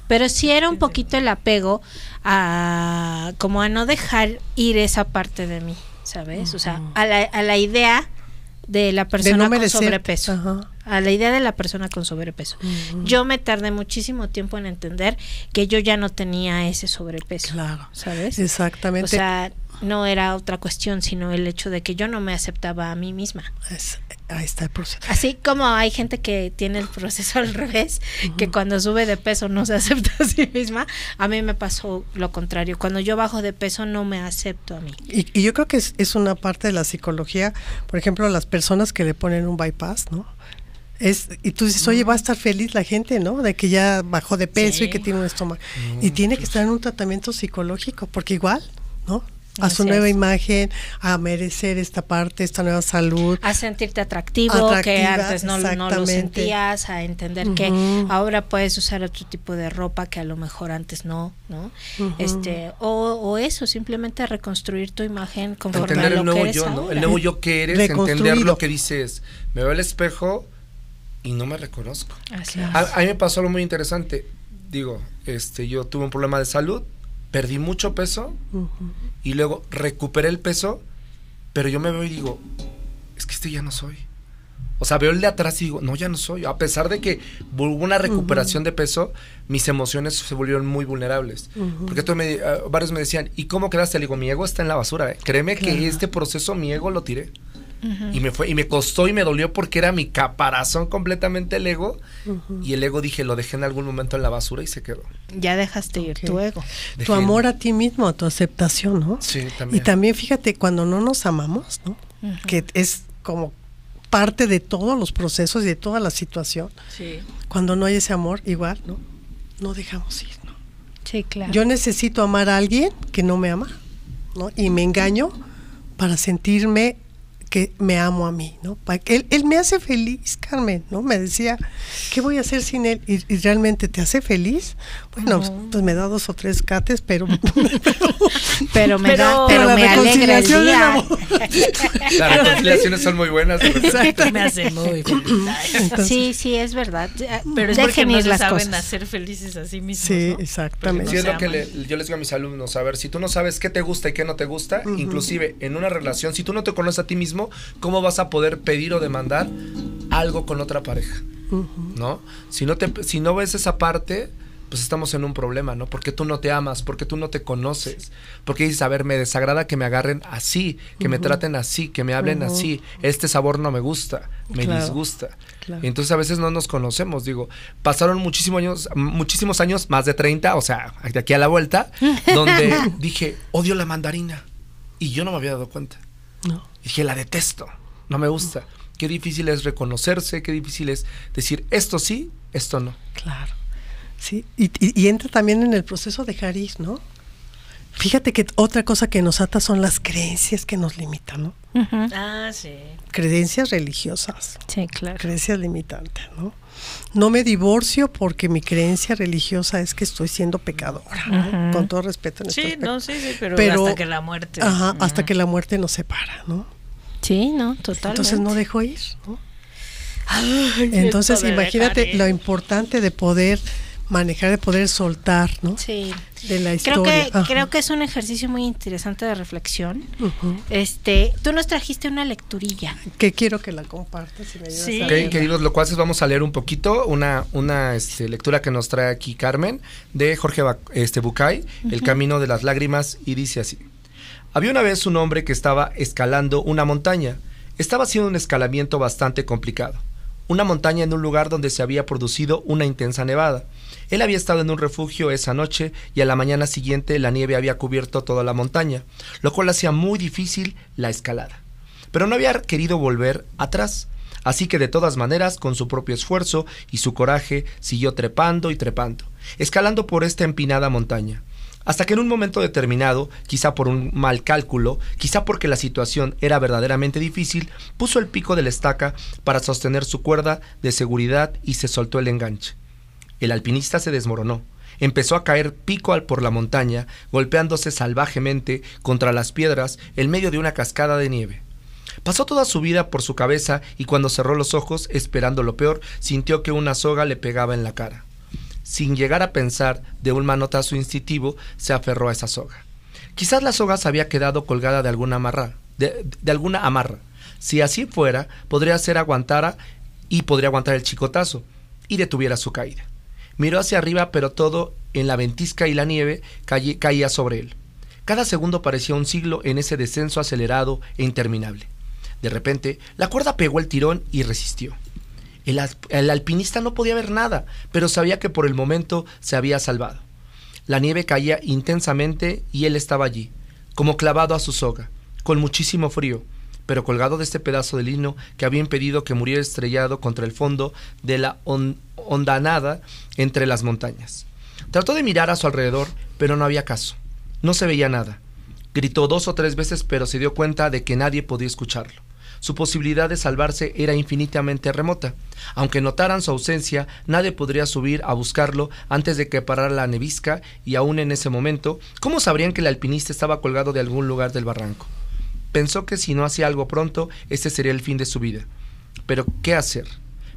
Pero sí era un poquito el apego a, como a no dejar ir esa parte de mí, ¿sabes? O sea, a la, a la idea de la persona con sobrepeso. Ajá. A la idea de la persona con sobrepeso. Yo me tardé muchísimo tiempo en entender que yo ya no tenía ese sobrepeso. Claro. ¿Sabes? Exactamente. O sea, no era otra cuestión, sino el hecho de que yo no me aceptaba a mí misma. Es- ahí está el proceso. Así como hay gente que tiene el proceso al revés, que cuando sube de peso no se acepta a sí misma, a mí me pasó lo contrario. Cuando yo bajo de peso no me acepto a mí. Y, y yo creo que es, es una parte de la psicología, por ejemplo, las personas que le ponen un bypass, ¿no? Es, y tú dices, oye, va a estar feliz la gente, ¿no? De que ya bajó de peso y que tiene un estómago. y tiene que estar en un tratamiento psicológico, porque igual, ¿no? A su Así nueva es. imagen, a merecer esta parte, esta nueva salud. A sentirte atractivo, que antes no, no lo sentías, a entender que ahora puedes usar otro tipo de ropa que a lo mejor antes no, ¿no? Este, o, o eso, simplemente reconstruir tu imagen conforme Entender a lo el nuevo que eres yo, ¿no? El nuevo yo que eres, entender lo que dices. Me veo al espejo y no me reconozco. Así es. A, a mí me pasó algo muy interesante. Digo, este, yo tuve un problema de salud, perdí mucho peso y luego recuperé el peso, pero yo me veo y digo, es que este ya no soy. O sea, veo el de atrás y digo, no, ya no soy. A pesar de que hubo una recuperación de peso, mis emociones se volvieron muy vulnerables. Porque me, ah, varios me decían, ¿y cómo quedaste? Le digo, mi ego está en la basura. ¿eh? Créeme que este proceso, mi ego lo tiré. Y me fue, y me costó y me dolió porque era mi caparazón completamente el ego. Y el ego dije, lo dejé en algún momento en la basura y se quedó. Ya dejaste ir tu ego. Tu amor a ti mismo, tu aceptación, ¿no? Sí, Y también. también fíjate, cuando no nos amamos, ¿no? Que es como parte de todos los procesos y de toda la situación. Sí. Cuando no hay ese amor, igual, ¿no? No dejamos ir, ¿no? Sí, claro. Yo necesito amar a alguien que no me ama, ¿no? Y me engaño para sentirme que me amo a mí, ¿no? Él, él me hace feliz, Carmen, ¿no? Me decía, ¿qué voy a hacer sin él? ¿Y, y realmente te hace feliz? Bueno, pues me da dos o tres cates, pero... Pero me, Pero- da, pero pero la me alegra el día. amor. Las reconciliaciones son muy buenas. de repente. Me hace muy feliz. Entonces, sí, sí, es verdad. Pero es porque no ir se las saben cosas. hacer felices a sí mismos. Sí, ¿no? exactamente. Sí, es se lo que le- yo les digo a mis alumnos, a ver, si tú no sabes qué te gusta y qué no te gusta, inclusive en una relación, si tú no te conoces a ti mismo, ¿cómo vas a poder pedir o demandar algo con otra pareja? ¿No? Si no, te, si no ves esa parte, pues estamos en un problema, ¿no? Porque tú no te amas, porque tú no te conoces, porque dices, a ver, me desagrada que me agarren así, que me traten así, que me hablen así, este sabor no me gusta, me Claro, disgusta. claro. Y entonces a veces no nos conocemos, digo, pasaron muchísimos años, muchísimos años, más de 30, o sea, de aquí a la vuelta, donde dije, odio la mandarina. Y yo no me había dado cuenta. No. Dije, la detesto, no me gusta. Qué difícil es reconocerse, qué difícil es decir, esto sí, esto no. Claro. Sí, y, y- y entra también en el proceso de dejar ir, ¿no? Fíjate que otra cosa que nos ata son las creencias que nos limitan, ¿no? Ah, sí. Creencias religiosas, Sí, claro. creencias limitantes, ¿no? No me divorcio porque mi creencia religiosa es que estoy siendo pecadora, ¿no? con todo respeto en este Sí, no, sí, sí, pero, Pero- hasta que la muerte. Ajá, hasta que la muerte nos separa, ¿no? Sí, no, totalmente. Entonces no dejo ir, ¿no? Ay, Entonces imagínate lo importante de poder manejar, de poder soltar, ¿no? Sí. De la Creo que, Ajá. creo que es un ejercicio muy interesante de reflexión. Este, tú nos trajiste una lecturilla. Que quiero que la compartas y me ayudas Sí. a Ok, leerla. queridos locuaces, vamos a leer un poquito una, una este, lectura que nos trae aquí Carmen de Jorge Ba- este, Bucay, El Camino de las Lágrimas, y dice así. Había una vez un hombre que estaba escalando una montaña. Estaba haciendo un escalamiento bastante complicado. Una montaña en un lugar donde se había producido una intensa nevada. Él había estado en un refugio esa noche y a la mañana siguiente la nieve había cubierto toda la montaña, lo cual hacía muy difícil la escalada. Pero no había querido volver atrás. Así que de todas maneras, con su propio esfuerzo y su coraje, siguió trepando y trepando, escalando por esta empinada montaña. Hasta que en un momento determinado, quizá por un mal cálculo, quizá porque la situación era verdaderamente difícil, puso el pico de la estaca para sostener su cuerda de seguridad y se soltó el enganche. El alpinista se desmoronó. Empezó a caer pico al por la montaña, golpeándose salvajemente contra las piedras en medio de una cascada de nieve. Pasó toda su vida por su cabeza y cuando cerró los ojos, esperando lo peor, sintió que una soga le pegaba en la cara. Sin llegar a pensar de un manotazo instintivo, se aferró a esa soga. Quizás la soga se había quedado colgada de alguna amarra, de, de alguna amarra. Si así fuera, podría ser aguantara y podría aguantar el chicotazo y detuviera su caída. Miró hacia arriba, pero todo en la ventisca y la nieve caí- caía sobre él. Cada segundo parecía un siglo en ese descenso acelerado e interminable. De repente, la cuerda pegó el tirón y resistió. El, el alpinista no podía ver nada, pero sabía que por el momento se había salvado. La nieve caía intensamente y él estaba allí, como clavado a su soga, con muchísimo frío, pero colgado de este pedazo de lino que había impedido que muriera estrellado contra el fondo de la hondanada entre las montañas. Trató de mirar a su alrededor, pero no había caso. No se veía nada. Gritó dos o tres veces, pero se dio cuenta de que nadie podía escucharlo. Su posibilidad de salvarse era infinitamente remota. Aunque notaran su ausencia, nadie podría subir a buscarlo antes de que parara la nevisca y aún en ese momento, ¿cómo sabrían que el alpinista estaba colgado de algún lugar del barranco? Pensó que si no hacía algo pronto, este sería el fin de su vida. Pero, ¿qué hacer?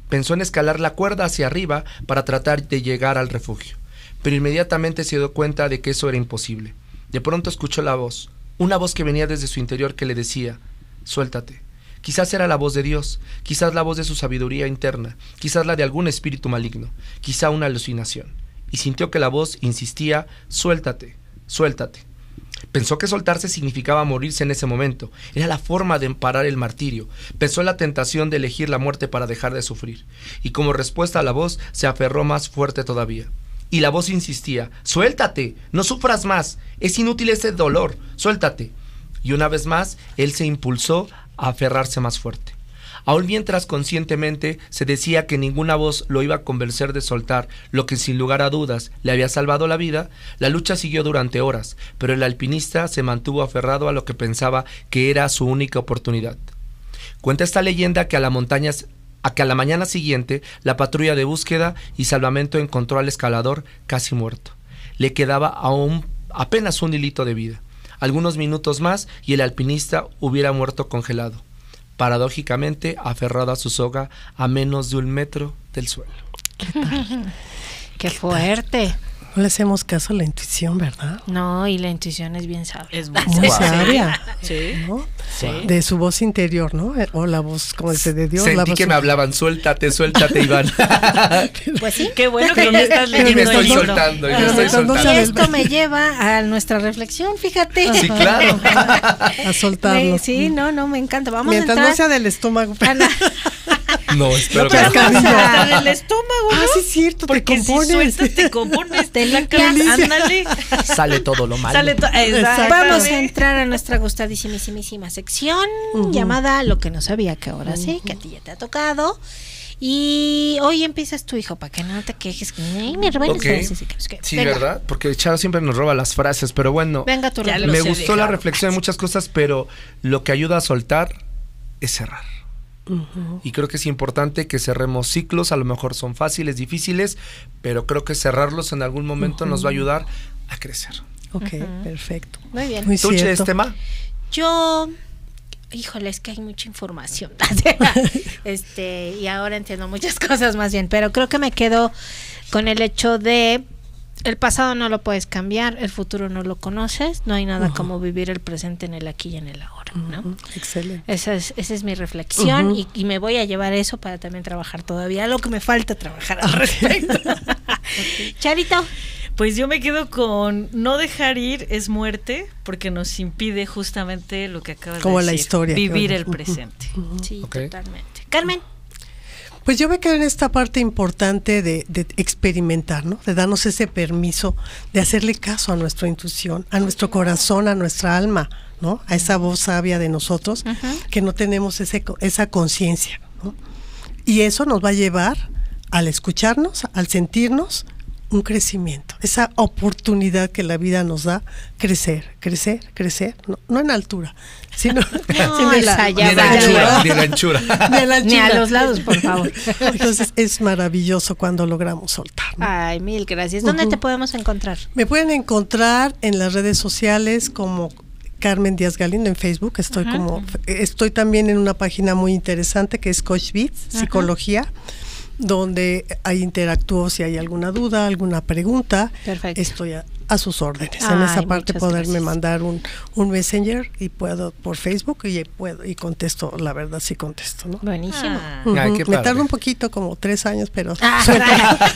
Pensó en escalar la cuerda hacia arriba para tratar de llegar al refugio, pero inmediatamente se dio cuenta de que eso era imposible. De pronto escuchó la voz, una voz que venía desde su interior que le decía, suéltate. Quizás era la voz de Dios, quizás la voz de su sabiduría interna, quizás la de algún espíritu maligno, quizá una alucinación. Y sintió que la voz insistía, suéltate, suéltate. Pensó que soltarse significaba morirse en ese momento. Era la forma de parar el martirio. Pensó en la tentación de elegir la muerte para dejar de sufrir. Y como respuesta a la voz, se aferró más fuerte todavía. Y la voz insistía, suéltate, no sufras más, es inútil ese dolor, suéltate. Y una vez más, él se impulsó a aferrarse más fuerte. Aún mientras conscientemente se decía que ninguna voz lo iba a convencer de soltar lo que sin lugar a dudas le había salvado la vida, la lucha siguió durante horas, pero el alpinista se mantuvo aferrado a lo que pensaba que era su única oportunidad. Cuenta esta leyenda que a la montaña a que a la mañana siguiente la patrulla de búsqueda y salvamento encontró al escalador casi muerto. Le quedaba aún apenas un hilito de vida. Algunos minutos más y el alpinista hubiera muerto congelado, paradójicamente aferrado a su soga a menos de un metro del suelo. Qué fuerte. No le hacemos caso a la intuición, ¿verdad? No, y la intuición es bien sabia. Es muy sabia. Sí. ¿no? Sí. De su voz interior, ¿no? Eh, O la voz, como dice, de Dios. la Sentí voz que me hablaban, suéltate, suéltate, Iván. Pues sí. Qué bueno que me estás y me leyendo estoy soltando, y me estoy no Y soltando. esto me lleva a nuestra reflexión, fíjate. Sí, claro. a soltarlo. Me- sí, no, no, me encanta. Vamos Mientras a entrar. no sea del estómago. No, espero que no. Hasta del estómago, Ah, ¿no? sí, es cierto, te Porque si compones. sueltas, te compones, te Te limpias. ándale. Sale todo lo malo. Sale to-. Vamos a entrar a nuestra gustadísimísima sección llamada Lo que no sabía que ahora sí, que a ti ya te ha tocado. Y hoy empiezas tu hijo, para que no te quejes. que, "Ay, me roban las Ok. frases", y que no sé qué. Sí, Venga, ¿verdad? Porque Charo siempre nos roba las frases, pero bueno. Venga tu me gustó la reflexión de muchas cosas, pero lo que ayuda a soltar es cerrar. Y creo que es importante que cerremos ciclos, a lo mejor son fáciles, difíciles, pero creo que cerrarlos en algún momento nos va a ayudar a crecer. Ok, perfecto. Muy bien. Muy ¿Tú, este ma? Yo, híjole, es que hay mucha información. este, y ahora entiendo muchas cosas más bien, pero creo que me quedo con el hecho de el pasado no lo puedes cambiar, el futuro no lo conoces, no hay nada como vivir el presente en el aquí y en el ahora, ¿no? Excelente. Esa es, esa es mi reflexión y, y me voy a llevar eso para también trabajar todavía, lo que me falta trabajar al respecto. Charito, Pues yo me quedo con no dejar ir es muerte porque nos impide justamente lo que acabas Como de la decir, historia que vivir vamos. el presente. sí, totalmente. Carmen, Pues yo me quedo en esta parte importante de, de experimentar, ¿no? De darnos ese permiso de hacerle caso a nuestra intuición, a nuestro corazón, a nuestra alma, ¿no? A esa voz sabia de nosotros que no tenemos ese, esa conciencia, ¿no? Y eso nos va a llevar al escucharnos, al sentirnos, un crecimiento, esa oportunidad que la vida nos da, crecer, crecer, crecer, no, no en altura, sino, sino en la, ya Ni en va, anchura, ni en anchura. ni en la ni a anchura. los lados, por favor. Entonces es maravilloso cuando logramos soltar. ¿no? Ay, mil gracias. ¿Dónde te podemos encontrar? Me pueden encontrar en las redes sociales como Carmen Díaz Galindo en Facebook. Estoy como estoy también en una página muy interesante que es Coach Beats, psicología, donde ahí interactúo si hay alguna duda, alguna pregunta. Perfecto. Estoy a, a sus órdenes. en Ay, esa parte poderme gracias. mandar un, un messenger y puedo por Facebook y puedo y contesto, la verdad sí contesto, ¿no? Buenísimo. Ah. Ujú. Ay, qué Me tarda un poquito, como tres años, pero Ah. suelto,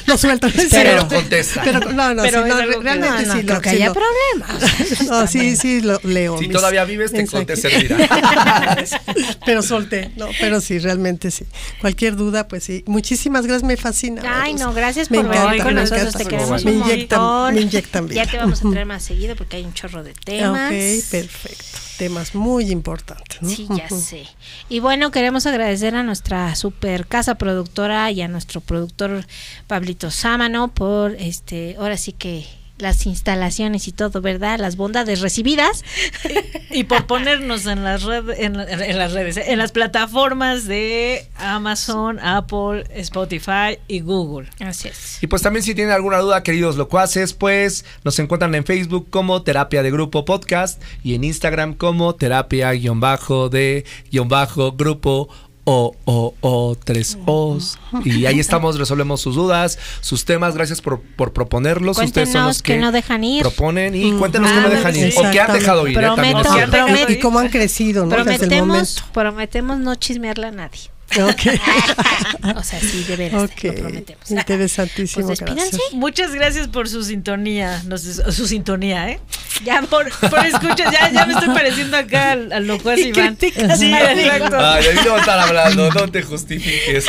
lo suelto. Pero Pero- contesta. pero no, no, Pero sí, no, realmente No, no, sí. creo lo- que sí haya lo- problemas. No, sí, sí, lo leo. Si mis todavía vives, te, servirá. pero solté, no, pero sí, realmente sí. Cualquier duda, pues sí. Muchísimas gracias, me fascina. Ay, no, gracias Me por venir con me nosotros. Te queremos Me un inyectan- montón. me inyectan vida. Ya te vamos a traer más seguido porque hay un chorro de temas. Ok, perfecto. Temas muy importantes. ¿no? Sí, ya sé. Y bueno, queremos agradecer a nuestra super casa productora y a nuestro productor Pablito Sámano por este, ahora sí que las instalaciones y todo, ¿verdad? Las bondades recibidas. Y por ponernos en las, red- en, la- en las redes, en las plataformas de Amazon, Apple, Spotify y Google. Así es. Y pues también si tienen alguna duda, queridos locuaces, pues nos encuentran en Facebook como Terapia de Grupo Podcast y en Instagram como terapia-de-grupo o o o tres O's. Y ahí estamos, resolvemos sus dudas, sus temas. Gracias por, por proponerlos. Ustedes son los que no dejan ir. proponen y cuéntenos que Ah, no dejan ir. O que han dejado ir. ¿eh? Prometo. Y cómo han crecido, ¿no? Desde el Prometemos, momento. prometemos no chismearle a nadie. Ok. O sea, sí, de veras, lo prometemos. interesantísimo, Pues. Muchas gracias por su sintonía, su sintonía, ¿eh? Ya por, por escuchas, ya, ya me estoy pareciendo acá al, al locuaz Iván. Sí, exacto. Ay, ahí no va a estar hablando, no te justifiques.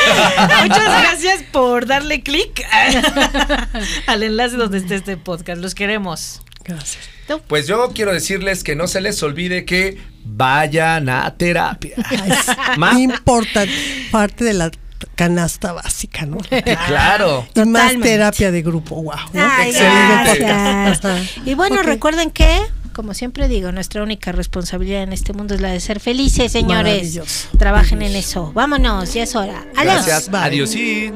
Muchas gracias por darle clic al enlace donde esté este podcast. Los queremos. Gracias. Pues yo quiero decirles que no se les olvide que vayan a terapia. Ma- Importante, parte de la canasta básica, ¿no? Claro. Y más terapia de grupo, wow. ¿no? Ay, Excelente. gracias. Ajá. Y bueno, recuerden que como siempre digo, nuestra única responsabilidad en este mundo es la de ser felices, señores. Trabajen en eso. Vámonos, ya es hora. Adiós. Gracias. Bye. Adiós. sí.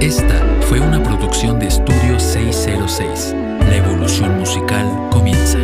Esta fue una producción de Estudio 606. La evolución musical comienza.